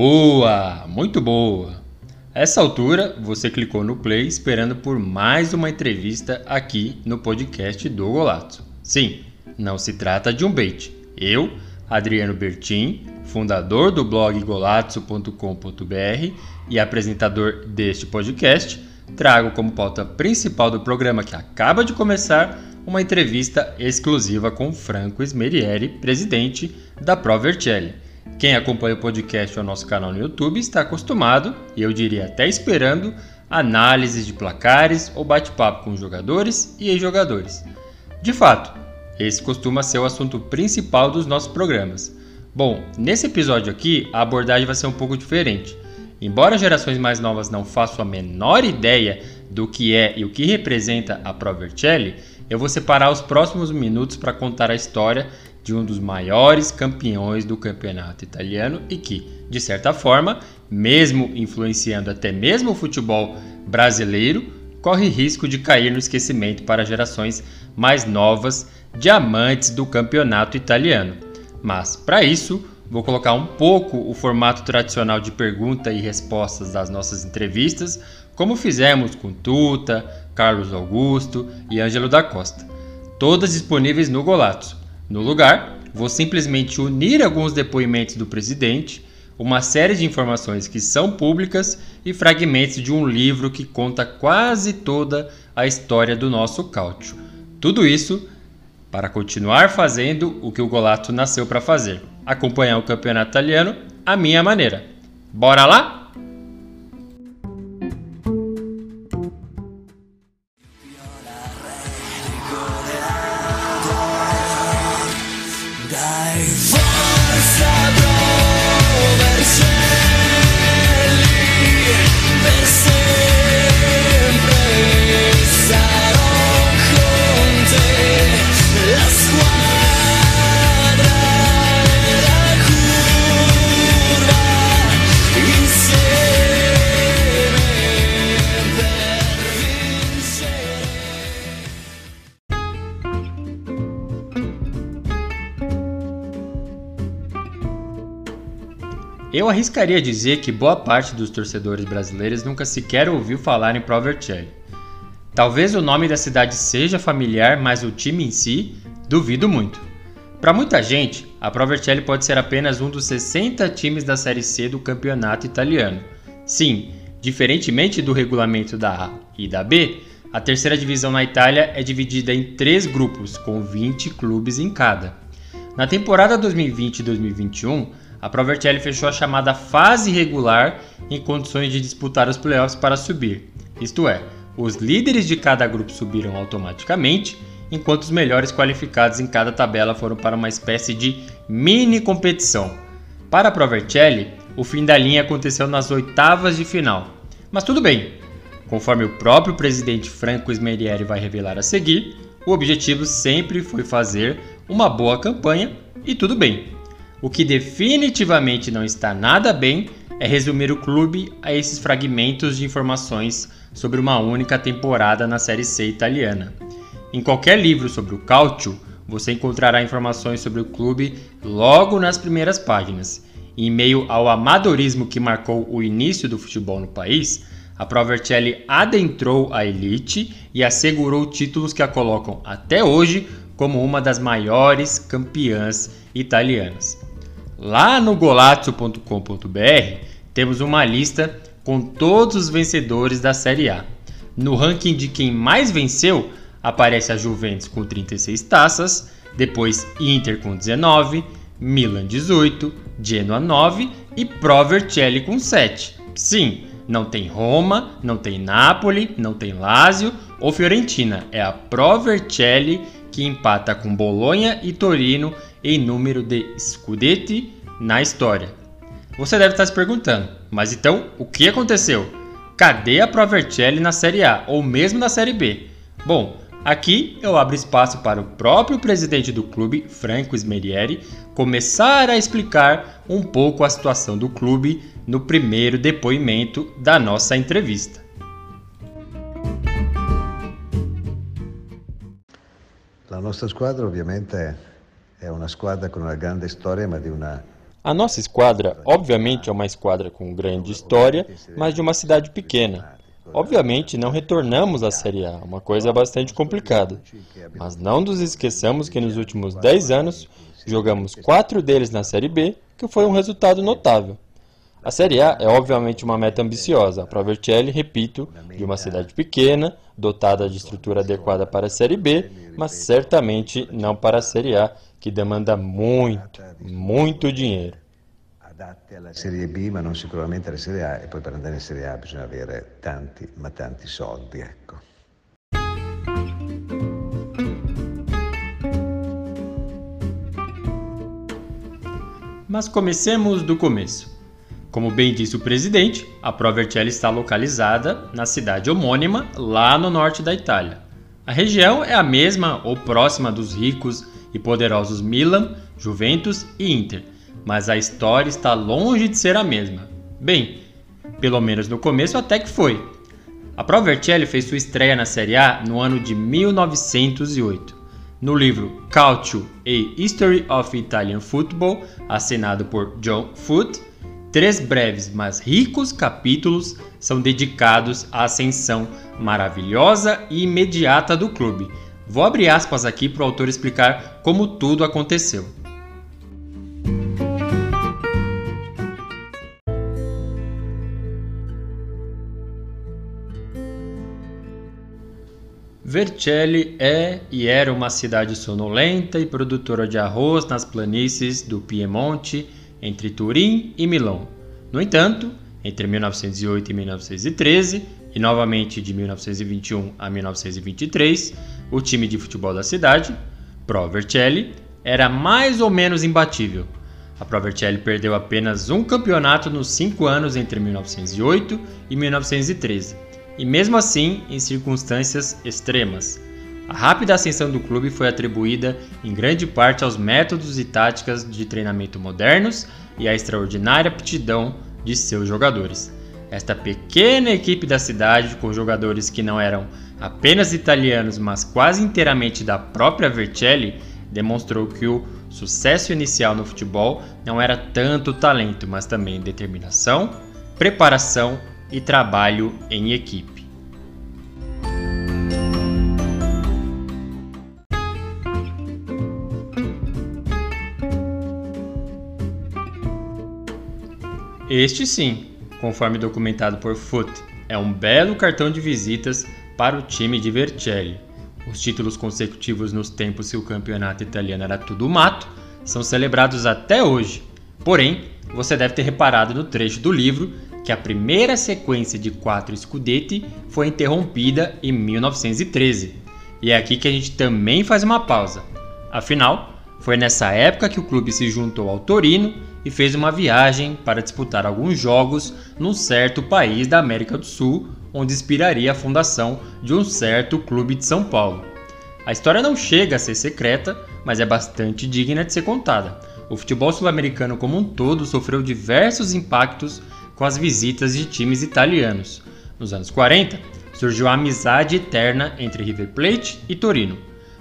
Boa, muito boa. A essa altura, você clicou no play esperando por mais uma entrevista aqui no podcast do Golato. Sim, não se trata de um bait. Eu, Adriano Bertin, fundador do blog golazzo.com.br e apresentador deste podcast, trago como pauta principal do programa que acaba de começar uma entrevista exclusiva com Franco Smerieri, presidente da Pro Vercelli quem acompanha o podcast ou nosso canal no YouTube está acostumado, e eu diria até esperando, análises de placares ou bate-papo com jogadores e ex-jogadores. De fato, esse costuma ser o assunto principal dos nossos programas. Bom, nesse episódio aqui a abordagem vai ser um pouco diferente. Embora gerações mais novas não façam a menor ideia do que é e o que representa a Pro Vercelli, eu vou separar os próximos minutos para contar a história de um dos maiores campeões do campeonato italiano e que, de certa forma, mesmo influenciando até mesmo o futebol brasileiro, corre risco de cair no esquecimento para gerações mais novas de amantes do campeonato italiano. Mas, para isso, vou colocar um pouco o formato tradicional de pergunta e respostas das nossas entrevistas, como fizemos com Tuta, Carlos Augusto e Ângelo da Costa, todas disponíveis no Golatos. No lugar, vou simplesmente unir alguns depoimentos do presidente, uma série de informações que são públicas e fragmentos de um livro que conta quase toda a história do nosso cálcio. Tudo isso para continuar fazendo o que o Golato nasceu para fazer: acompanhar o campeonato italiano à minha maneira. Bora lá? Eu arriscaria dizer que boa parte dos torcedores brasileiros nunca sequer ouviu falar em Provercelli. Talvez o nome da cidade seja familiar, mas o time em si, duvido muito. Para muita gente, a Provercelli pode ser apenas um dos 60 times da Série C do campeonato italiano. Sim, diferentemente do regulamento da A e da B, a terceira divisão na Itália é dividida em três grupos, com 20 clubes em cada. Na temporada 2020-2021, a Provercelli fechou a chamada fase regular em condições de disputar os playoffs para subir. Isto é, os líderes de cada grupo subiram automaticamente, enquanto os melhores qualificados em cada tabela foram para uma espécie de mini competição. Para a Provercelli, o fim da linha aconteceu nas oitavas de final. Mas tudo bem, conforme o próprio presidente Franco Smerieri vai revelar a seguir, o objetivo sempre foi fazer uma boa campanha e tudo bem. O que definitivamente não está nada bem é resumir o clube a esses fragmentos de informações sobre uma única temporada na Série C italiana. Em qualquer livro sobre o Calcio, você encontrará informações sobre o clube logo nas primeiras páginas. Em meio ao amadorismo que marcou o início do futebol no país, a Provercelli adentrou a elite e assegurou títulos que a colocam até hoje como uma das maiores campeãs italianas. Lá no golazzo.com.br temos uma lista com todos os vencedores da Série A. No ranking de quem mais venceu aparece a Juventus com 36 taças, depois Inter com 19, Milan 18, Genoa 9 e Pro Vercelli com 7. Sim, não tem Roma, não tem Napoli, não tem Lazio ou Fiorentina, é a Pro Vercelli que empata com Bolonha e Torino em número de Scudetti na história. Você deve estar se perguntando, mas então o que aconteceu? Cadê a Provercelli na Série A ou mesmo na Série B? Bom, aqui eu abro espaço para o próprio presidente do clube, Franco Smerieri, começar a explicar um pouco a situação do clube no primeiro depoimento da nossa entrevista. La nostra squadra ovviamente è una squadra con una grande storia, ma di una a nossa esquadra, obviamente, é uma esquadra com grande história, mas de uma cidade pequena. Obviamente, não retornamos à Série A, uma coisa bastante complicada. Mas não nos esqueçamos que nos últimos 10 anos jogamos quatro deles na Série B, que foi um resultado notável. A Série A é obviamente uma meta ambiciosa. A Provercelli, repito, de uma cidade pequena, dotada de estrutura adequada para a Série B, mas certamente não para a Série A, que demanda muito, muito dinheiro. Adatte alla Serie B, ma non sicuramente alla Serie A, e poi per andare in Serie A bisogna avere tanti, ma tanti soldi, ecco. Mas comecemos do começo. Como bem disse o presidente, a Provercelli está localizada na cidade homônima, lá no norte da Itália. A região é a mesma ou próxima dos ricos e poderosos Milan, Juventus e Inter, mas a história está longe de ser a mesma. Bem, pelo menos no começo até que foi. A Provercelli fez sua estreia na Série A no ano de 1908. No livro Calcio A History of Italian Football, assinado por John Foote, três breves mas ricos capítulos são dedicados à ascensão maravilhosa e imediata do clube, Vou abrir aspas aqui para o autor explicar como tudo aconteceu. Vercelli é e era uma cidade sonolenta e produtora de arroz nas planícies do Piemonte, entre Turim e Milão. No entanto, entre 1908 e 1913, e novamente de 1921 a 1923, o time de futebol da cidade, Pro Vercelli, era mais ou menos imbatível. A Pro Vercelli perdeu apenas um campeonato nos cinco anos entre 1908 e 1913, e mesmo assim em circunstâncias extremas. A rápida ascensão do clube foi atribuída em grande parte aos métodos e táticas de treinamento modernos e à extraordinária aptidão de seus jogadores. Esta pequena equipe da cidade, com jogadores que não eram apenas italianos, mas quase inteiramente da própria Vercelli, demonstrou que o sucesso inicial no futebol não era tanto talento, mas também determinação, preparação e trabalho em equipe. Este sim, conforme documentado por Foot, é um belo cartão de visitas para o time de Vercelli. Os títulos consecutivos nos tempos que o campeonato italiano era tudo mato são celebrados até hoje. Porém, você deve ter reparado no trecho do livro que a primeira sequência de quatro Scudetti foi interrompida em 1913. E é aqui que a gente também faz uma pausa. Afinal, foi nessa época que o clube se juntou ao Torino e fez uma viagem para disputar alguns jogos num certo país da América do Sul, onde inspiraria a fundação de um certo clube de São Paulo. A história não chega a ser secreta, mas é bastante digna de ser contada. O futebol sul-americano como um todo sofreu diversos impactos com as visitas de times italianos. Nos anos 40, surgiu a amizade eterna entre River Plate e Torino.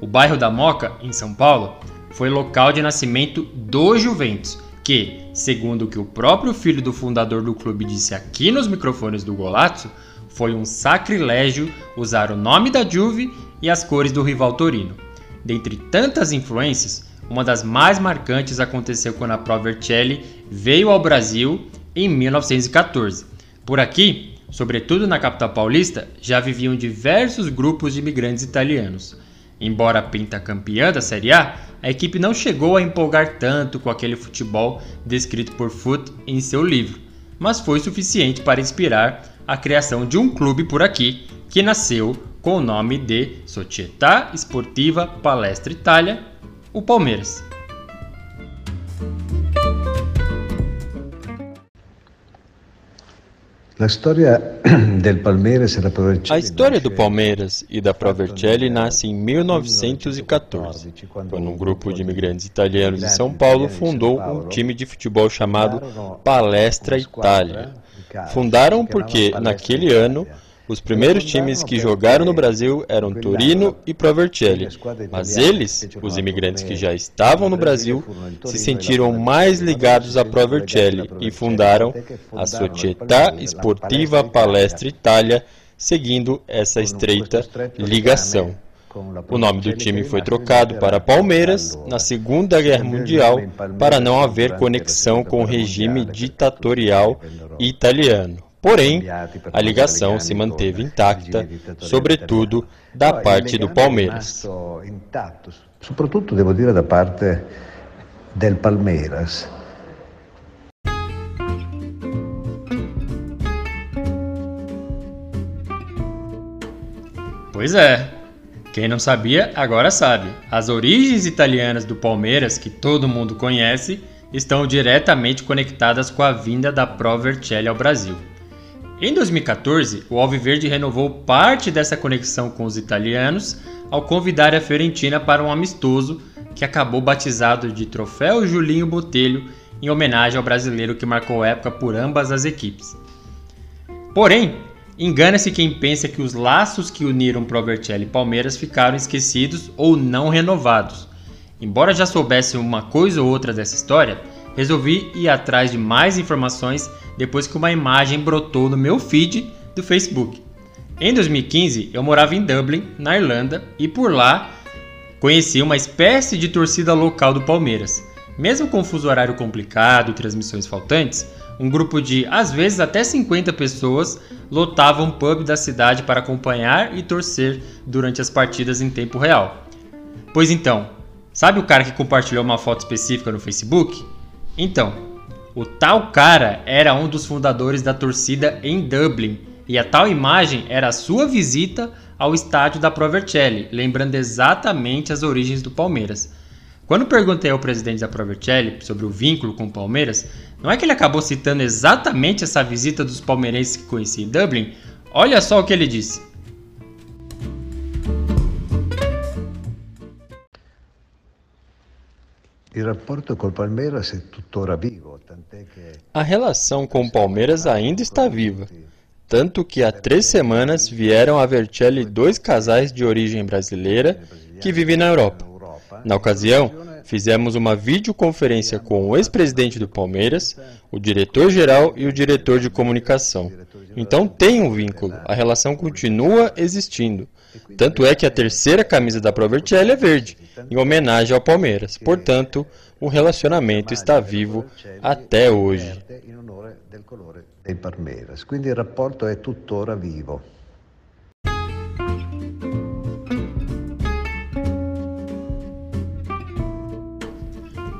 O bairro da Moca, em São Paulo, foi local de nascimento do Juventus que, segundo o que o próprio filho do fundador do clube disse aqui nos microfones do Golazzo, foi um sacrilégio usar o nome da Juve e as cores do rival Torino. Dentre tantas influências, uma das mais marcantes aconteceu quando a Pro Vercelli veio ao Brasil em 1914. Por aqui, sobretudo na capital paulista, já viviam diversos grupos de imigrantes italianos. Embora pentacampeã da Série A, a equipe não chegou a empolgar tanto com aquele futebol descrito por Foot em seu livro, mas foi suficiente para inspirar a criação de um clube por aqui que nasceu com o nome de Società Sportiva Palestra Itália, o Palmeiras. A história do Palmeiras e da Provercelli nasce em 1914, quando um grupo de imigrantes italianos de São Paulo fundou um time de futebol chamado Palestra Itália. Fundaram porque, naquele ano, os primeiros times que jogaram no Brasil eram Torino e Provercelli, mas eles, os imigrantes que já estavam no Brasil, se sentiram mais ligados a Provercelli e fundaram a Società Sportiva Palestra Itália, seguindo essa estreita ligação. O nome do time foi trocado para Palmeiras na Segunda Guerra Mundial para não haver conexão com o regime ditatorial italiano. Porém, a ligação se manteve intacta, sobretudo da parte do Palmeiras. Soprattutto, devo dire, da parte del Palmeiras. Pois é. Quem não sabia, agora sabe. As origens italianas do Palmeiras, que todo mundo conhece, estão diretamente conectadas com a vinda da Pro Vercelli ao Brasil. Em 2014, o Alviverde renovou parte dessa conexão com os italianos ao convidar a Fiorentina para um amistoso que acabou batizado de Troféu Julinho Botelho em homenagem ao brasileiro que marcou época por ambas as equipes. Porém, engana-se quem pensa que os laços que uniram Provercelli e Palmeiras ficaram esquecidos ou não renovados. Embora já soubesse uma coisa ou outra dessa história, resolvi ir atrás de mais informações depois que uma imagem brotou no meu feed do Facebook. Em 2015, eu morava em Dublin, na Irlanda, e por lá conheci uma espécie de torcida local do Palmeiras. Mesmo com o fuso horário complicado e transmissões faltantes, um grupo de às vezes até 50 pessoas lotava um pub da cidade para acompanhar e torcer durante as partidas em tempo real. Pois então, sabe o cara que compartilhou uma foto específica no Facebook? Então, o tal cara era um dos fundadores da torcida em Dublin e a tal imagem era a sua visita ao estádio da Provercelli, lembrando exatamente as origens do Palmeiras. Quando perguntei ao presidente da Provercelli sobre o vínculo com o Palmeiras, não é que ele acabou citando exatamente essa visita dos palmeirenses que conheci em Dublin? Olha só o que ele disse. A relação com o Palmeiras ainda está viva, tanto que há três semanas vieram a Vercelli dois casais de origem brasileira que vivem na Europa. Na ocasião, fizemos uma videoconferência com o ex-presidente do Palmeiras, o diretor-geral e o diretor de comunicação. Então tem um vínculo, a relação continua existindo. Tanto é que a terceira camisa da Provercelli é verde, em homenagem ao Palmeiras. Portanto, o relacionamento está vivo até hoje. Quindi il rapporto è tuttora vivo.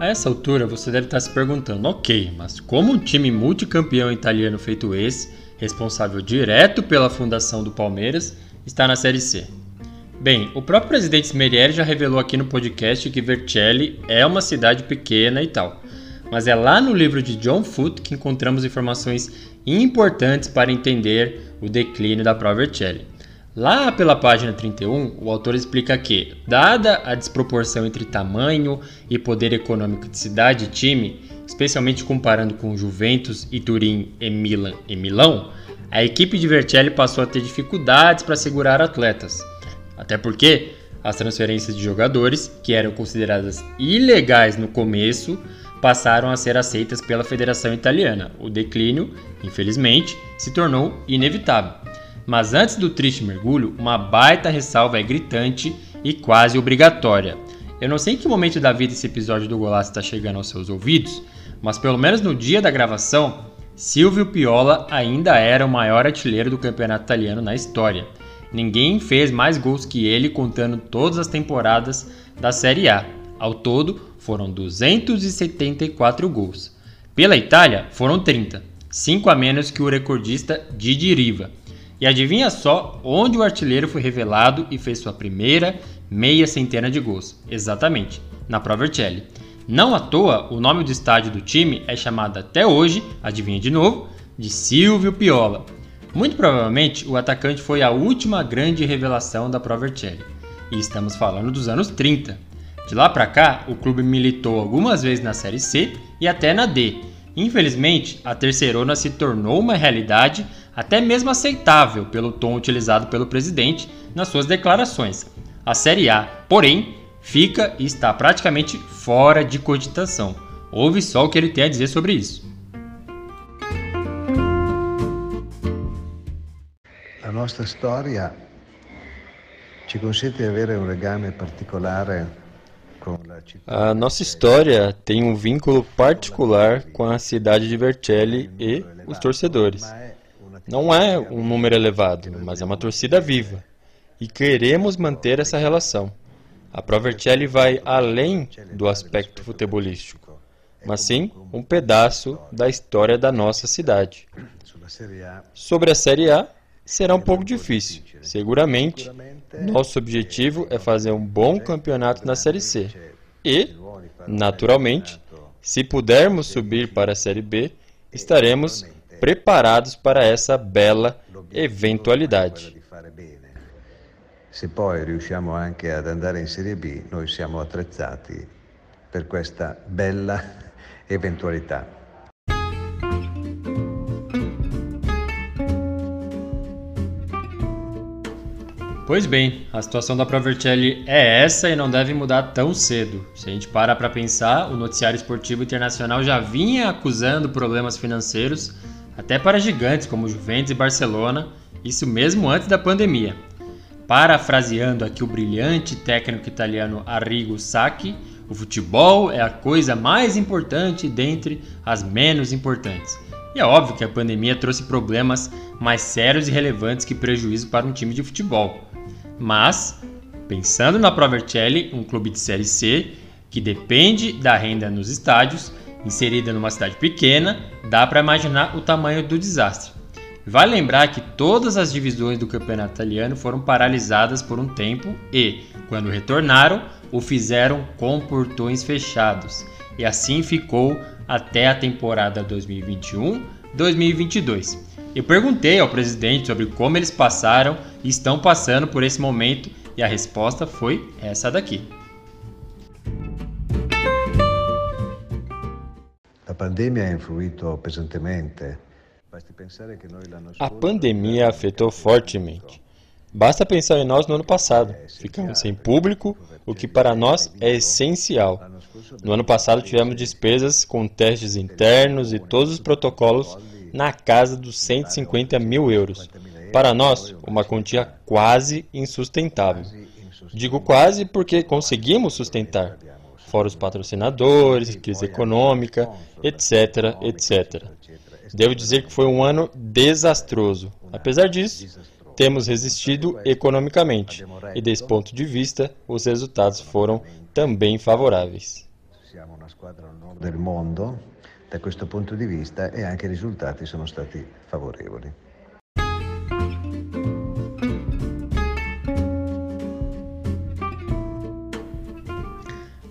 A essa altura você deve estar se perguntando, ok, mas como um time multicampeão italiano feito esse, responsável direto pela fundação do Palmeiras, está na Série C? Bem, o próprio presidente Smerieri já revelou aqui no podcast que Vercelli é uma cidade pequena e tal. Mas é lá no livro de John Foote que encontramos informações importantes para entender o declínio da Pro Vercelli. Lá pela página 31, o autor explica que, dada a desproporção entre tamanho e poder econômico de cidade e time, especialmente comparando com Juventus e Turim e Milan e Milão, a equipe de Vercelli passou a ter dificuldades para segurar atletas. Até porque as transferências de jogadores, que eram consideradas ilegais no começo, passaram a ser aceitas pela Federação Italiana. O declínio, infelizmente, se tornou inevitável. Mas antes do triste mergulho, uma baita ressalva é gritante e quase obrigatória. Eu não sei em que momento da vida esse episódio do Golaço está chegando aos seus ouvidos, mas pelo menos no dia da gravação, Silvio Piola ainda era o maior artilheiro do campeonato italiano na história. Ninguém fez mais gols que ele contando todas as temporadas da Série A. Ao todo, foram 274 gols. Pela Itália, foram 30, 5 a menos que o recordista Didi Riva. E adivinha só onde o artilheiro foi revelado e fez sua primeira meia centena de gols? Exatamente, na Pro Vercelli. Não à toa, o nome do estádio do time é chamado até hoje, adivinha de novo, de Silvio Piola. Muito provavelmente o atacante foi a última grande revelação da Pro Vercelli. E estamos falando dos anos 30. De lá para cá, o clube militou algumas vezes na Série C e até na D. Infelizmente, a terceirona se tornou uma realidade até mesmo aceitável pelo tom utilizado pelo presidente nas suas declarações. A Série A, porém, fica e está praticamente fora de cogitação. Ouve só o que ele tem a dizer sobre isso. La nostra storia ci consente di avere un legame particolare a nossa história tem um vínculo particular com a cidade de Vercelli e os torcedores. Não é um número elevado, mas é uma torcida viva. E queremos manter essa relação. A Pro Vercelli vai além do aspecto futebolístico, mas sim um pedaço da história da nossa cidade. Sobre a Série A, será um pouco difícil. Seguramente, nosso objetivo é fazer um bom campeonato na Série C. E, naturalmente, se pudermos subir para a Série B, estaremos preparados para essa bela eventualidade. Se poi riusciamo anche ad andare in Serie B, noi siamo attrezzati per questa bella eventualità. Pois bem, a situação da Provercelli é essa e não deve mudar tão cedo. Se a gente para para pensar, o noticiário esportivo internacional já vinha acusando problemas financeiros até para gigantes como Juventus e Barcelona, isso mesmo antes da pandemia. Parafraseando aqui o brilhante técnico italiano Arrigo Sacchi, o futebol é a coisa mais importante dentre as menos importantes. E é óbvio que a pandemia trouxe problemas mais sérios e relevantes que prejuízo para um time de futebol. Mas, pensando na Provercelli, um clube de Série C que depende da renda nos estádios, inserida numa cidade pequena, dá para imaginar o tamanho do desastre. Vale lembrar que todas as divisões do campeonato italiano foram paralisadas por um tempo e, quando retornaram, o fizeram com portões fechados. E assim ficou até a temporada 2021-2022. Eu perguntei ao presidente sobre como eles passaram e estão passando por esse momento e a resposta foi essa daqui. Pandemia ha influito pesantemente. A pandemia afetou fortemente. Basta pensar em nós no ano passado. Ficamos sem público, o que para nós é essencial. No ano passado tivemos despesas com testes internos e todos os protocolos na casa dos 150 mil euros. Para nós, uma quantia quase insustentável. Digo quase porque conseguimos sustentar fora os patrocinadores, crise econômica, etc, etc. Devo dizer que foi um ano desastroso. Apesar disso, temos resistido economicamente e, desse ponto de vista, os resultados foram também favoráveis. Siamo una squadra del mondo da questo punto di vista e anche i risultati sono stati favorevoli.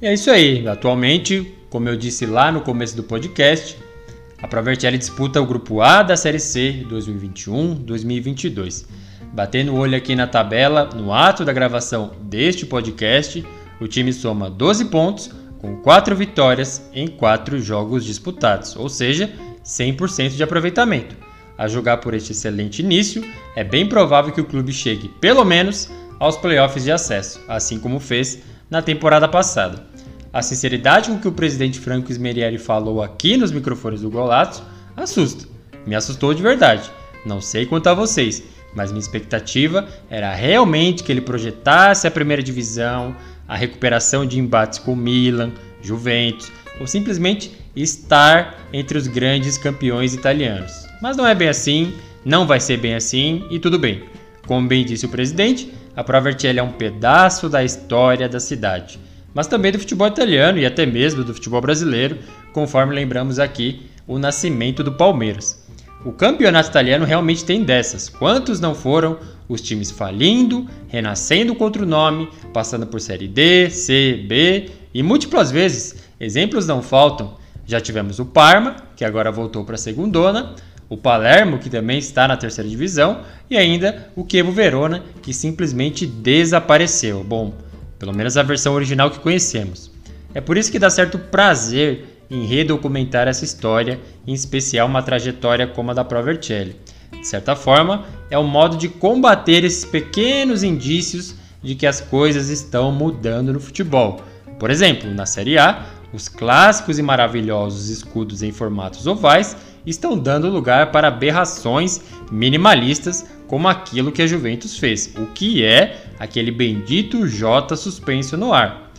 E é isso aí. Atualmente, como eu disse lá no começo do podcast, a Provertelli disputa o Grupo A da Série C 2021-2022. Batendo o olho aqui na tabela, no ato da gravação deste podcast, o time soma 12 pontos com 4 vitórias em 4 jogos disputados, ou seja, 100% de aproveitamento. A jogar por este excelente início, é bem provável que o clube chegue pelo menos aos playoffs de acesso, assim como fez na temporada passada. A sinceridade com que o presidente Franco Smerieri falou aqui nos microfones do Golato assusta. Me assustou de verdade. Não sei quanto a vocês, mas minha expectativa era realmente que ele projetasse a primeira divisão, a recuperação de embates com Milan, Juventus, ou simplesmente estar entre os grandes campeões italianos. Mas não é bem assim, não vai ser bem assim e tudo bem. Como bem disse o presidente, a Provercelli é um pedaço da história da cidade mas também do futebol italiano e até mesmo do futebol brasileiro, conforme lembramos aqui o nascimento do Palmeiras. O campeonato italiano realmente tem dessas. Quantos não foram os times falindo, renascendo contra o nome, passando por Série D, C, B e múltiplas vezes. Exemplos não faltam. Já tivemos o Parma, que agora voltou para a segundona, o Palermo, que também está na terceira divisão, e ainda o Chievo Verona, que simplesmente desapareceu. Bom, pelo menos a versão original que conhecemos. É por isso que dá certo prazer em redocumentar essa história, em especial uma trajetória como a da Provercelli. De certa forma, é um modo de combater esses pequenos indícios de que as coisas estão mudando no futebol. Por exemplo, na Série A, os clássicos e maravilhosos escudos em formatos ovais estão dando lugar para aberrações minimalistas como aquilo que a Juventus fez, o que é aquele bendito J suspenso no ar.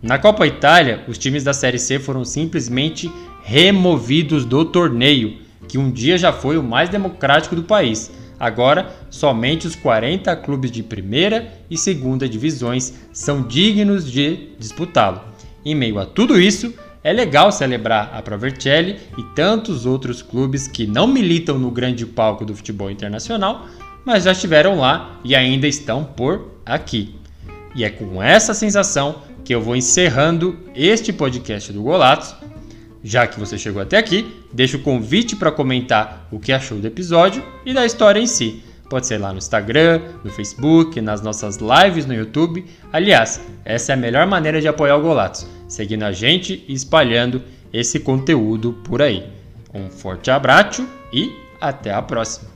Na Copa Itália, os times da Série C foram simplesmente removidos do torneio, que um dia já foi o mais democrático do país. Agora, somente os 40 clubes de primeira e segunda divisões são dignos de disputá-lo. Em meio a tudo isso, é legal celebrar a Provercelli e tantos outros clubes que não militam no grande palco do futebol internacional, mas já estiveram lá e ainda estão por aqui. E é com essa sensação que eu vou encerrando este podcast do Golatos. Já que você chegou até aqui, deixo o convite para comentar o que achou do episódio e da história em si. Pode ser lá no Instagram, no Facebook, nas nossas lives no YouTube. Aliás, essa é a melhor maneira de apoiar o Golatos seguindo a gente e espalhando esse conteúdo por aí. Um forte abraço e até a próxima!